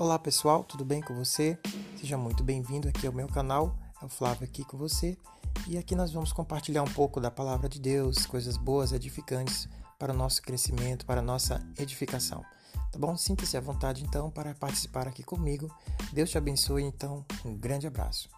Olá pessoal, tudo bem com você? Seja muito bem-vindo aqui ao meu canal, é o Flávio aqui com você e aqui nós vamos compartilhar um pouco da palavra de Deus, coisas boas, edificantes para o nosso crescimento, para a nossa edificação. Tá bom? Sinta-se à vontade então para participar aqui comigo. Deus te abençoe então, um grande abraço.